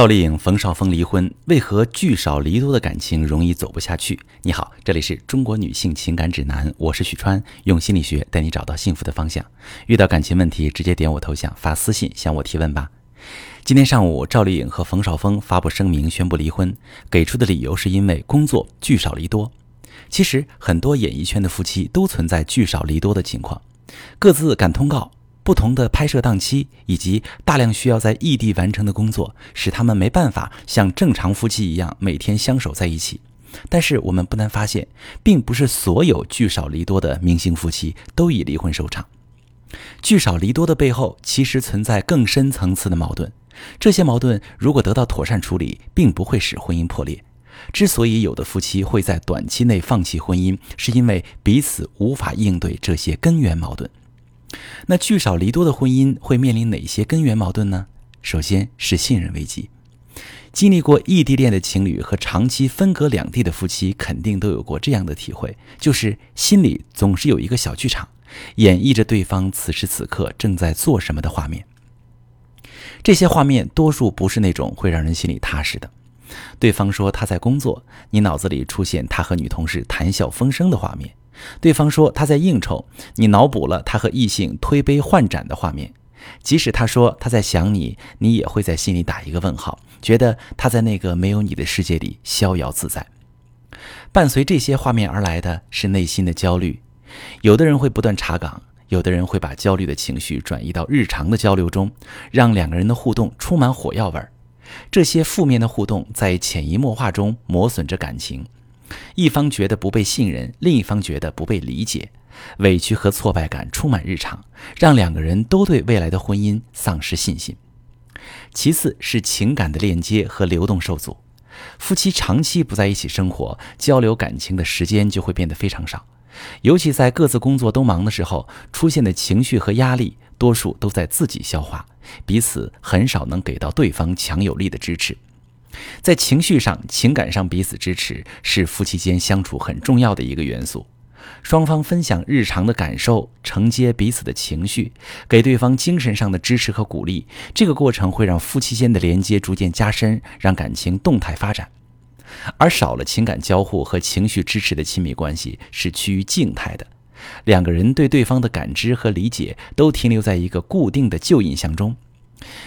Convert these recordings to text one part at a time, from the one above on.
赵丽颖、冯绍峰离婚，为何聚少离多的感情容易走不下去？你好，这里是中国女性情感指南，我是许川，用心理学带你找到幸福的方向。遇到感情问题，直接点我头像发私信向我提问吧。今天上午，赵丽颖和冯绍峰发布声明宣布离婚，给出的理由是因为工作聚少离多。其实，很多演艺圈的夫妻都存在聚少离多的情况，各自赶通告。不同的拍摄档期以及大量需要在异地完成的工作，使他们没办法像正常夫妻一样每天相守在一起。但是我们不难发现，并不是所有聚少离多的明星夫妻都以离婚收场。聚少离多的背后，其实存在更深层次的矛盾。这些矛盾如果得到妥善处理，并不会使婚姻破裂。之所以有的夫妻会在短期内放弃婚姻，是因为彼此无法应对这些根源矛盾。那聚少离多的婚姻会面临哪些根源矛盾呢？首先是信任危机。经历过异地恋的情侣和长期分隔两地的夫妻，肯定都有过这样的体会，就是心里总是有一个小剧场，演绎着对方此时此刻正在做什么的画面。这些画面多数不是那种会让人心里踏实的。对方说他在工作，你脑子里出现他和女同事谈笑风生的画面。对方说他在应酬，你脑补了他和异性推杯换盏的画面。即使他说他在想你，你也会在心里打一个问号，觉得他在那个没有你的世界里逍遥自在。伴随这些画面而来的是内心的焦虑。有的人会不断查岗，有的人会把焦虑的情绪转移到日常的交流中，让两个人的互动充满火药味儿。这些负面的互动在潜移默化中磨损着感情。一方觉得不被信任，另一方觉得不被理解，委屈和挫败感充满日常，让两个人都对未来的婚姻丧失信心。其次是情感的链接和流动受阻，夫妻长期不在一起生活，交流感情的时间就会变得非常少，尤其在各自工作都忙的时候，出现的情绪和压力，多数都在自己消化，彼此很少能给到对方强有力的支持。在情绪上、情感上彼此支持，是夫妻间相处很重要的一个元素。双方分享日常的感受，承接彼此的情绪，给对方精神上的支持和鼓励。这个过程会让夫妻间的连接逐渐加深，让感情动态发展。而少了情感交互和情绪支持的亲密关系是趋于静态的，两个人对对方的感知和理解都停留在一个固定的旧印象中。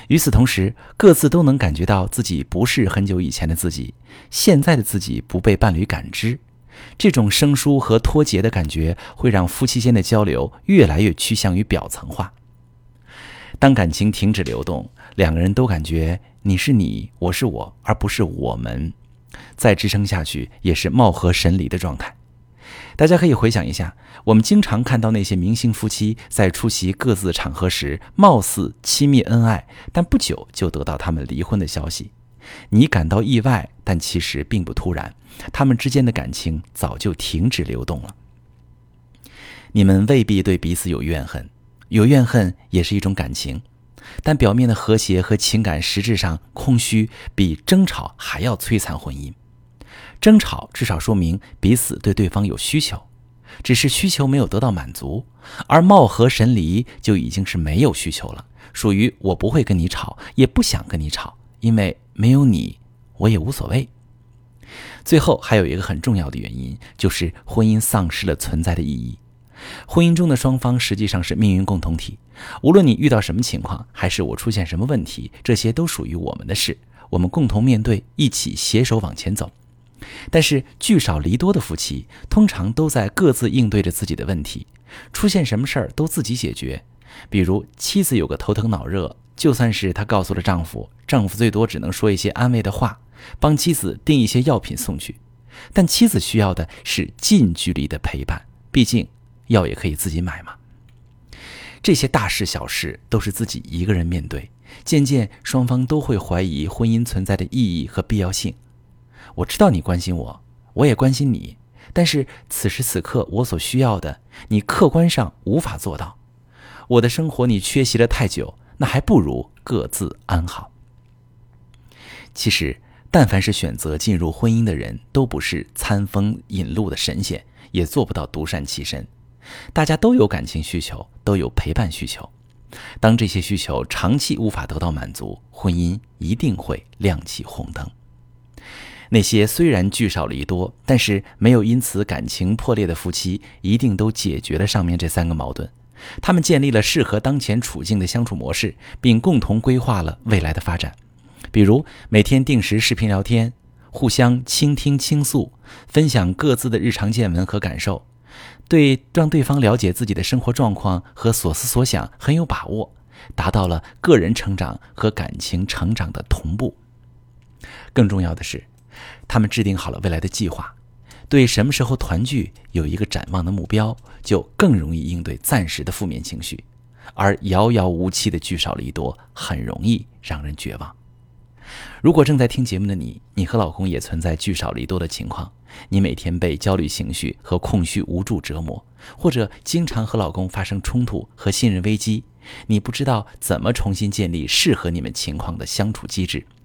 与此同时，各自都能感觉到自己不是很久以前的自己，现在的自己不被伴侣感知，这种生疏和脱节的感觉会让夫妻间的交流越来越趋向于表层化。当感情停止流动，两个人都感觉你是你，我是我，而不是我们，再支撑下去也是貌合神离的状态。大家可以回想一下，我们经常看到那些明星夫妻在出席各自场合时，貌似亲密恩爱，但不久就得到他们离婚的消息。你感到意外，但其实并不突然，他们之间的感情早就停止流动了。你们未必对彼此有怨恨，有怨恨也是一种感情，但表面的和谐和情感实质上空虚，比争吵还要摧残婚姻。争吵至少说明彼此对对方有需求，只是需求没有得到满足；而貌合神离就已经是没有需求了，属于我不会跟你吵，也不想跟你吵，因为没有你，我也无所谓。最后还有一个很重要的原因，就是婚姻丧失了存在的意义。婚姻中的双方实际上是命运共同体，无论你遇到什么情况，还是我出现什么问题，这些都属于我们的事，我们共同面对，一起携手往前走。但是聚少离多的夫妻通常都在各自应对着自己的问题，出现什么事儿都自己解决。比如妻子有个头疼脑热，就算是她告诉了丈夫，丈夫最多只能说一些安慰的话，帮妻子订一些药品送去。但妻子需要的是近距离的陪伴，毕竟药也可以自己买嘛。这些大事小事都是自己一个人面对，渐渐双方都会怀疑婚姻存在的意义和必要性。我知道你关心我，我也关心你，但是此时此刻我所需要的，你客观上无法做到。我的生活你缺席了太久，那还不如各自安好。其实，但凡是选择进入婚姻的人，都不是餐风饮露的神仙，也做不到独善其身。大家都有感情需求，都有陪伴需求。当这些需求长期无法得到满足，婚姻一定会亮起红灯。那些虽然聚少离多，但是没有因此感情破裂的夫妻，一定都解决了上面这三个矛盾。他们建立了适合当前处境的相处模式，并共同规划了未来的发展。比如每天定时视频聊天，互相倾听倾诉，分享各自的日常见闻和感受，对让对方了解自己的生活状况和所思所想很有把握，达到了个人成长和感情成长的同步。更重要的是。他们制定好了未来的计划，对什么时候团聚有一个展望的目标，就更容易应对暂时的负面情绪。而遥遥无期的聚少离多，很容易让人绝望。如果正在听节目的你，你和老公也存在聚少离多的情况，你每天被焦虑情绪和空虚无助折磨，或者经常和老公发生冲突和信任危机，你不知道怎么重新建立适合你们情况的相处机制。